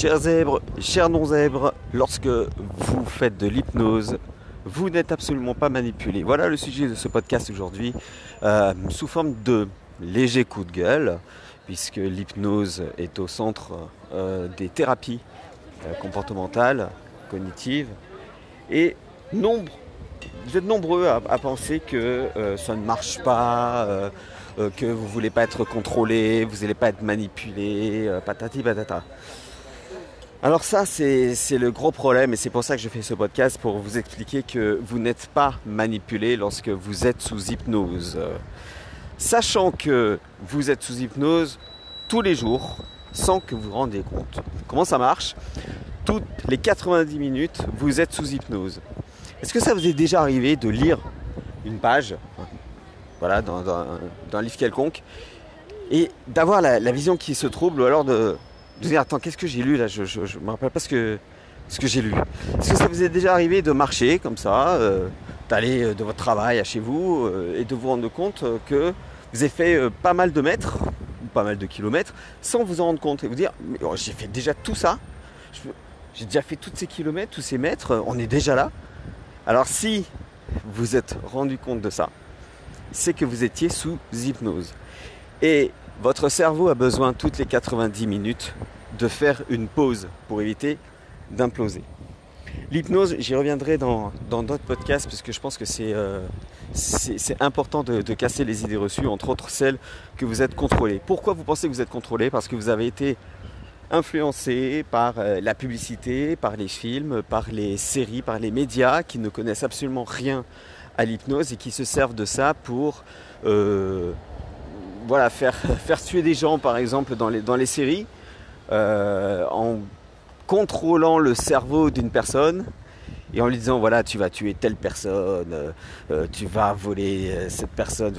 Chers zèbres, chers non-zèbres, lorsque vous faites de l'hypnose, vous n'êtes absolument pas manipulé. Voilà le sujet de ce podcast aujourd'hui, euh, sous forme de léger coup de gueule, puisque l'hypnose est au centre euh, des thérapies euh, comportementales, cognitives, et nombre, vous êtes nombreux à, penser que ça ne marche pas, que vous ne voulez pas être contrôlé, vous n'allez pas être manipulé, patati patata. Alors ça, c'est le gros problème et c'est pour ça que je fais ce podcast, pour vous expliquer que vous n'êtes pas manipulé lorsque vous êtes sous hypnose. Sachant que vous êtes sous hypnose tous les jours sans que vous vous rendiez compte. Comment ça marche? Toutes les 90 minutes, vous êtes sous hypnose. Est-ce que ça vous est déjà arrivé de lire une page, voilà, dans, un livre quelconque, et d'avoir la vision qui se trouble ou alors de, de dire attends qu'est-ce que j'ai lu là? Je, ne me rappelle pas ce que, ce que j'ai lu. Est-ce que ça vous est déjà arrivé de marcher comme ça, euh, d'aller euh, de votre travail à chez vous euh, et de vous rendre compte que vous avez fait pas mal de mètres, ou pas mal de kilomètres, sans vous en rendre compte et vous dire oh, j'ai fait déjà tout ça, j'ai déjà fait tous ces kilomètres, tous ces mètres, on est déjà là. Alors si vous êtes rendu compte de ça, c'est que vous étiez sous hypnose. Et votre cerveau a besoin toutes les 90 minutes de faire une pause pour éviter d'imploser. L'hypnose, j'y reviendrai dans d'autres podcasts parce que je pense que c'est euh, important de, casser les idées reçues, entre autres celles que vous êtes contrôlé. Pourquoi vous pensez que vous êtes contrôlé Parce que vous avez été influencé par euh, la publicité, par les films, par les séries, par les médias qui ne connaissent absolument rien à l'hypnose et qui se servent de ça pour euh, voilà, faire, faire tuer des gens, par exemple, dans les, dans les séries, euh, en contrôlant le cerveau d'une personne et en lui disant voilà, tu vas tuer telle personne, euh, euh, tu vas voler cette personne.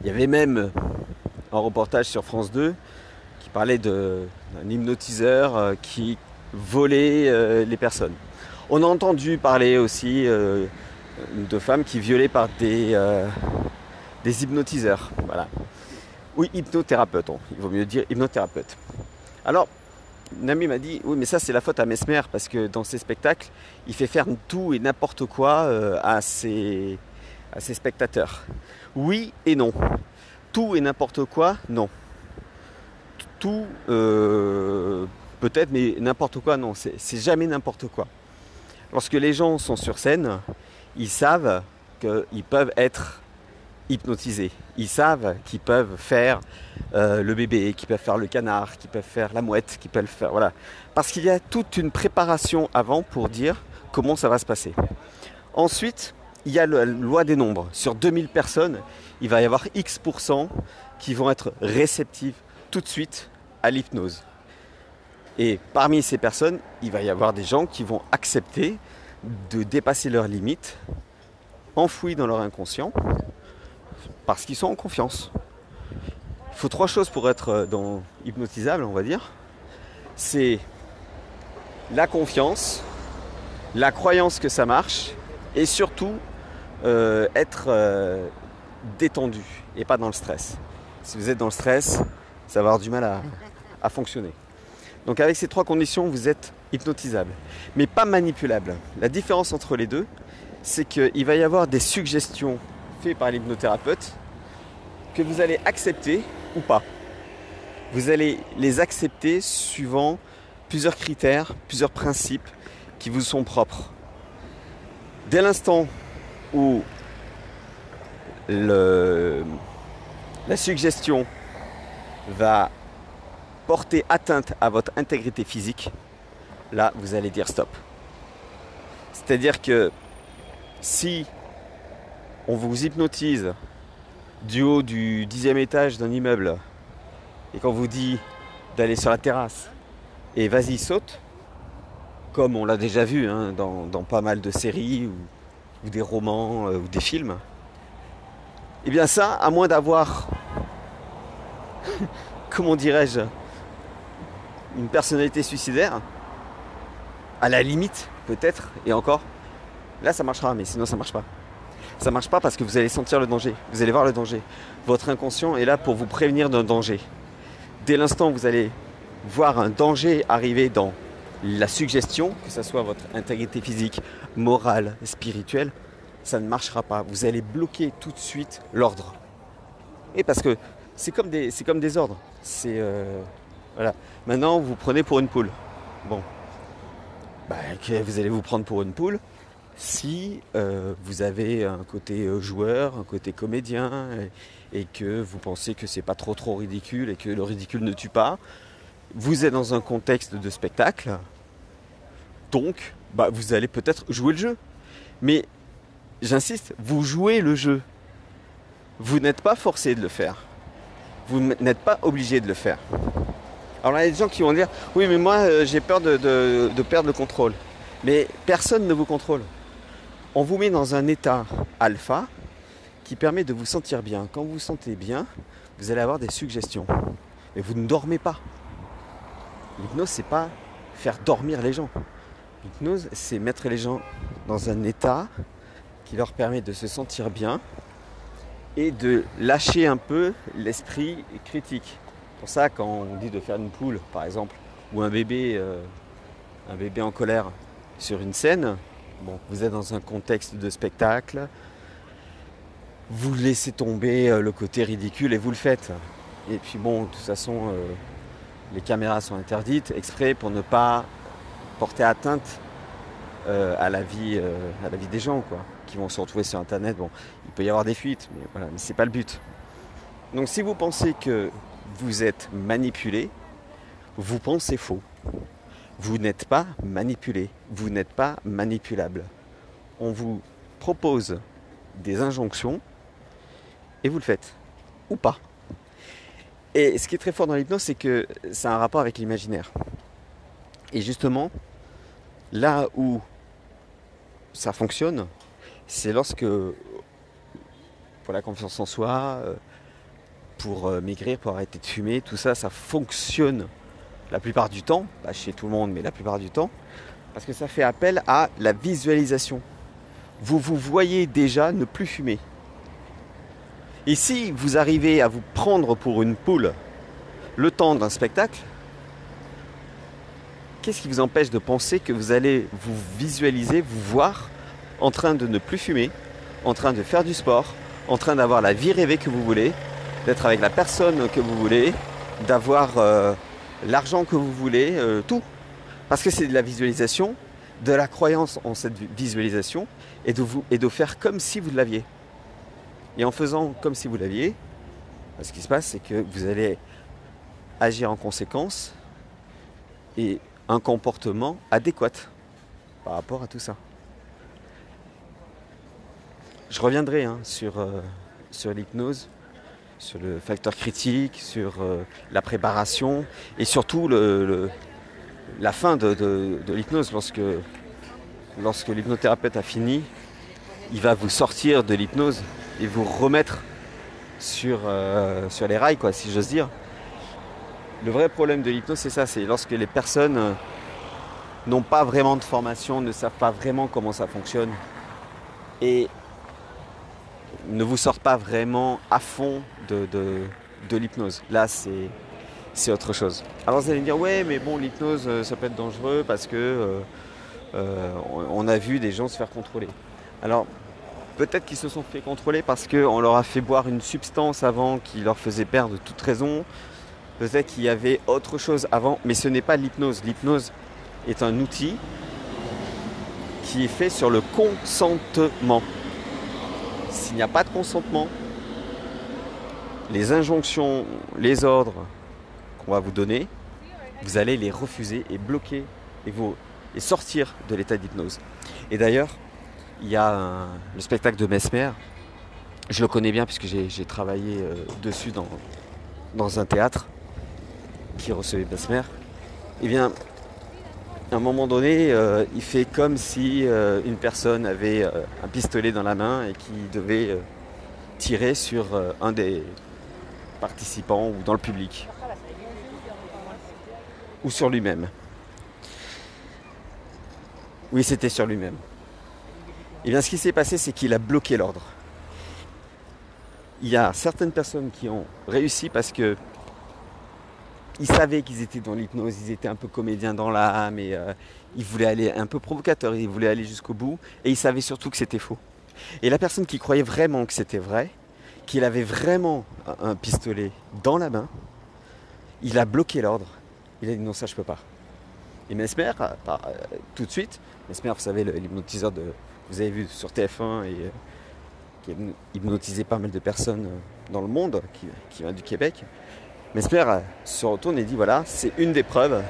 Il y avait même un reportage sur France 2 qui parlait d'un hypnotiseur qui volait les personnes. On a entendu parler aussi de femmes qui violaient par des des hypnotiseurs. Voilà. Oui, hypnothérapeute, il vaut mieux dire hypnothérapeute. Alors, Nami m'a dit, oui, mais ça c'est la faute à Mesmer, parce que dans ses spectacles, il fait faire tout et n'importe quoi euh, à, ses, spectateurs. Oui et non. Tout et n'importe quoi, non. Tout, euh, peut-être, mais n'importe quoi, non. C'est jamais n'importe quoi. Lorsque les gens sont sur scène, ils savent qu'ils peuvent être hypnotisés. Ils savent qu'ils peuvent faire euh, le bébé, qu'ils peuvent faire le canard, qu'ils peuvent faire la mouette, qu'ils peuvent faire. Voilà. Parce qu'il y a toute une préparation avant pour dire comment ça va se passer. Ensuite, il y a la loi des nombres. Sur 2000 personnes, il va y avoir X% qui vont être réceptives tout de suite à l'hypnose. Et parmi ces personnes, il va y avoir des gens qui vont accepter de dépasser leurs limites, enfouies dans leur inconscient, parce qu'ils sont en confiance. Il faut trois choses pour être euh, hypnotisable, on va dire. C'est la confiance, la croyance que ça marche, et surtout euh, être euh, détendu et pas dans le stress. Si vous êtes dans le stress, ça va avoir du mal à fonctionner. Donc avec ces trois conditions, vous êtes hypnotisable, mais pas manipulable. La différence entre les deux, c'est qu'il va y avoir des suggestions par l'hypnothérapeute que vous allez accepter ou pas. Vous allez les accepter suivant plusieurs critères, plusieurs principes qui vous sont propres. Dès l'instant où le, la suggestion va porter atteinte à votre intégrité physique, là vous allez dire stop. C'est-à-dire que si on vous hypnotise du haut du dixième étage d'un immeuble et qu'on vous dit d'aller sur la terrasse et vas-y saute, comme on l'a déjà vu hein, dans, pas mal de séries ou, des romans euh, ou des films, et eh bien ça, à moins d'avoir, comment dirais-je, une personnalité suicidaire, à la limite peut-être, et encore, là ça marchera, mais sinon ça marche pas. Ça marche pas parce que vous allez sentir le danger. Vous allez voir le danger. Votre inconscient est là pour vous prévenir d'un danger. Dès l'instant où vous allez voir un danger arriver dans la suggestion, que ce soit votre intégrité physique, morale, spirituelle, ça ne marchera pas. Vous allez bloquer tout de suite l'ordre. Et parce que c'est comme des, c'est comme des ordres. C'est euh, voilà. Maintenant, vous prenez pour une poule. Bon, bah, vous allez vous prendre pour une poule si euh, vous avez un côté euh, joueur, un côté comédien, et, que vous pensez que c'est pas trop trop ridicule et que le ridicule ne tue pas. Vous êtes dans un contexte de spectacle, donc bah, vous allez peut-être jouer le jeu. Mais j'insiste, vous jouez le jeu. Vous n'êtes pas forcé de le faire. Vous n'êtes pas obligé de le faire. Alors il y a des gens qui vont dire Oui, mais moi euh, j'ai peur de, perdre le contrôle. Mais personne ne vous contrôle. On vous met dans un état alpha qui permet de vous sentir bien. Quand vous vous sentez bien, vous allez avoir des suggestions. Mais vous ne dormez pas. L'hypnose, c'est pas faire dormir les gens. L'hypnose, c'est mettre les gens dans un état qui leur permet de se sentir bien et de lâcher un peu l'esprit critique. Pour ça, quand on dit de faire une poule, par exemple, ou un bébé, euh, un bébé en colère sur une scène, bon, vous êtes dans un contexte de spectacle, vous laissez tomber euh, le côté ridicule et vous le faites. Et puis bon, de toute façon, euh, les caméras sont interdites exprès pour ne pas porter atteinte euh, à, la vie, à la vie des gens, quoi, qui vont se retrouver sur Internet. Bon, il peut y avoir des fuites, mais voilà, mais c'est pas le but. Donc si vous pensez que vous êtes manipulé, vous pensez faux. Vous n'êtes pas manipulé, vous n'êtes pas manipulable. On vous propose des injonctions et vous le faites. Ou pas. Et ce qui est très fort dans l'hypnose, c'est que ça a un rapport avec l'imaginaire. Et justement, Là où ça fonctionne, c'est lorsque, pour la confiance en soi, euh, pour euh, maigrir, pour arrêter de fumer, tout ça, ça fonctionne la plupart du temps, pas chez tout le monde, mais la plupart du temps, parce que ça fait appel à la visualisation. Vous vous voyez déjà ne plus fumer. Et si vous arrivez à vous prendre pour une poule le temps d'un spectacle, qu'est-ce qui vous empêche de penser que vous allez vous visualiser, vous voir en train de ne plus fumer, en train de faire du sport, en train d'avoir la vie rêvée que vous voulez, d'être avec la personne que vous voulez, d'avoir euh, l'argent que vous voulez, euh, tout. Parce que c'est de la visualisation, de la croyance en cette visualisation, et de, vous, et de faire comme si vous l'aviez. Et en faisant comme si vous l'aviez, ce qui se passe, c'est que vous allez agir en conséquence et un comportement adéquat par rapport à tout ça. Je reviendrai hein, sur, euh, sur l'hypnose, sur le facteur critique, sur euh, la préparation et surtout la fin de, l'hypnose. Lorsque, l'hypnothérapeute a fini, il va vous sortir de l'hypnose et vous remettre sur, euh, sur les rails, si j'ose dire. Le vrai problème de l'hypnose, c'est ça, c'est lorsque les personnes euh, n'ont pas vraiment de formation, ne savent pas vraiment comment ça fonctionne et ne vous sortent pas vraiment à fond de, l'hypnose. Là, c'est, autre chose. Alors vous allez me dire, ouais, mais bon, l'hypnose, euh, ça peut être dangereux parce que euh, on a vu des gens se faire contrôler. Alors, peut-être qu'ils se sont fait contrôler parce qu'on leur a fait boire une substance avant qui leur faisait perdre toute raison. Peut-être qu'il y avait autre chose avant, mais ce n'est pas l'hypnose. L'hypnose est un outil qui est fait sur le consentement. S'il n'y a pas de consentement, les injonctions, les ordres qu'on va vous donner, vous allez les refuser et bloquer et, et sortir de l'état d'hypnose. Et d'ailleurs, il y a le spectacle de Mesmer. Je le connais bien puisque j'ai travaillé euh, dessus dans, un théâtre qui recevait Mesmer, eh bien, à un moment donné, euh, il fait comme si euh, une personne avait un pistolet dans la main et qui devait tirer sur un des participants ou dans le public. Ou sur lui-même. Oui, c'était sur lui-même. Et eh bien, ce qui s'est passé, c'est qu'il a bloqué l'ordre. Il y a certaines personnes qui ont réussi parce que ils savaient qu'ils étaient dans l'hypnose, ils étaient un peu comédiens dans l'âme et euh, ils voulaient aller un peu provocateurs, ils voulaient aller jusqu'au bout et ils savaient surtout que c'était faux. Et la personne qui croyait vraiment que c'était vrai, qu'il avait vraiment un pistolet dans la main, il a bloqué l'ordre. Il a dit non, ça je peux pas. Et Mesmer, euh, euh, tout de suite, Mesmer, vous savez, l'hypnotiseur de, vous avez vu sur TF1 et qui a hypnotisé pas mal de personnes dans le monde, qui, qui vient du Québec, Mesmer se retourne et dit voilà, c'est une des preuves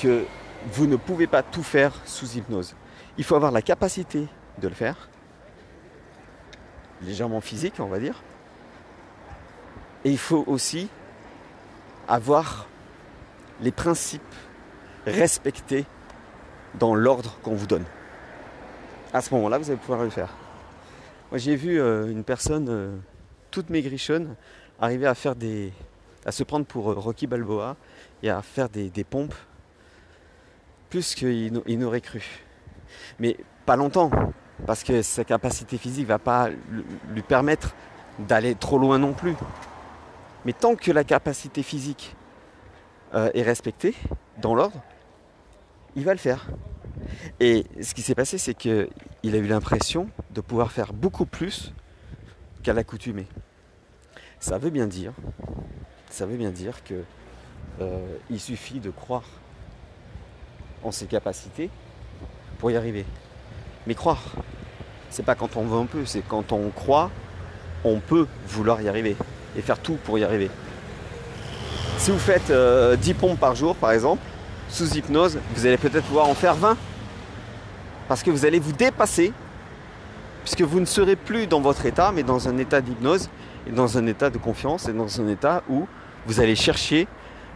que vous ne pouvez pas tout faire sous hypnose. Il faut avoir la capacité de le faire, légèrement physique, on va dire. Et il faut aussi avoir les principes respectés dans l'ordre qu'on vous donne. À ce moment-là, vous allez pouvoir le faire. Moi, j'ai vu euh, une personne euh, toute maigrichonne arriver à faire des, à se prendre pour euh, Rocky Balboa et à faire des, pompes plus qu'il n'aurait cru. Mais pas longtemps, parce que sa capacité physique ne va pas lui permettre d'aller trop loin non plus. Mais tant que la capacité physique euh, est respectée, dans l'ordre, il va le faire. Et ce qui s'est passé, c'est qu'il a eu l'impression de pouvoir faire beaucoup plus qu'à l'accoutumée. Ça veut bien dire ça veut bien dire euh, suffit de croire en ses capacités pour y arriver. Mais croire, c'est pas quand on veut un peu, c'est quand on croit, on peut vouloir y arriver et faire tout pour y arriver. Si vous faites 10 euh, pompes par jour, par exemple, sous hypnose, vous allez peut-être pouvoir en faire 20. Parce que vous allez vous dépasser, puisque vous ne serez plus dans votre état, mais dans un état d'hypnose, et dans un état de confiance, et dans un état où vous allez chercher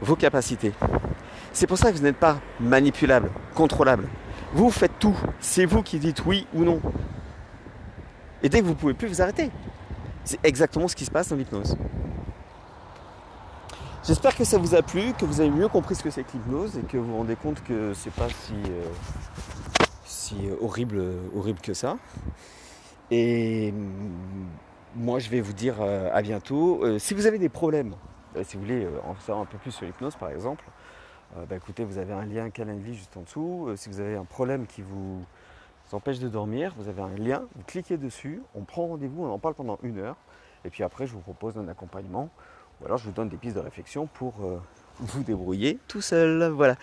vos capacités. C'est pour ça que vous n'êtes pas manipulable, contrôlable. Vous faites tout. C'est vous qui dites oui ou non. Et dès que vous ne pouvez plus, vous arrêtez. C'est exactement ce qui se passe dans l'hypnose. J'espère que ça vous a plu, que vous avez mieux compris ce que c'est que l'hypnose et que vous vous rendez compte que c'est pas si, euh, si horrible, horrible que ça. Et moi, je vais vous dire euh, à bientôt. Euh, si vous avez des problèmes euh, si vous voulez euh, en savoir un peu plus sur l'hypnose par exemple, euh, bah, écoutez, vous avez un lien Calendly juste en dessous. si vous avez un problème qui vous empêche de dormir, vous avez un lien, vous cliquez dessus, on prend rendez-vous, on en parle pendant une heure, et puis après je vous propose un accompagnement, ou alors je vous donne des pistes de réflexion pour vous débrouiller tout seul. Voilà.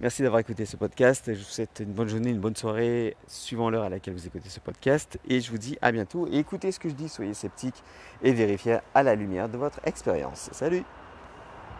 Merci d'avoir écouté ce podcast. Je vous souhaite une bonne journée, une bonne soirée, suivant l'heure à laquelle vous écoutez ce podcast. Et je vous dis à bientôt. Et écoutez ce que je dis, soyez sceptiques et vérifiez à la lumière de votre expérience. Salut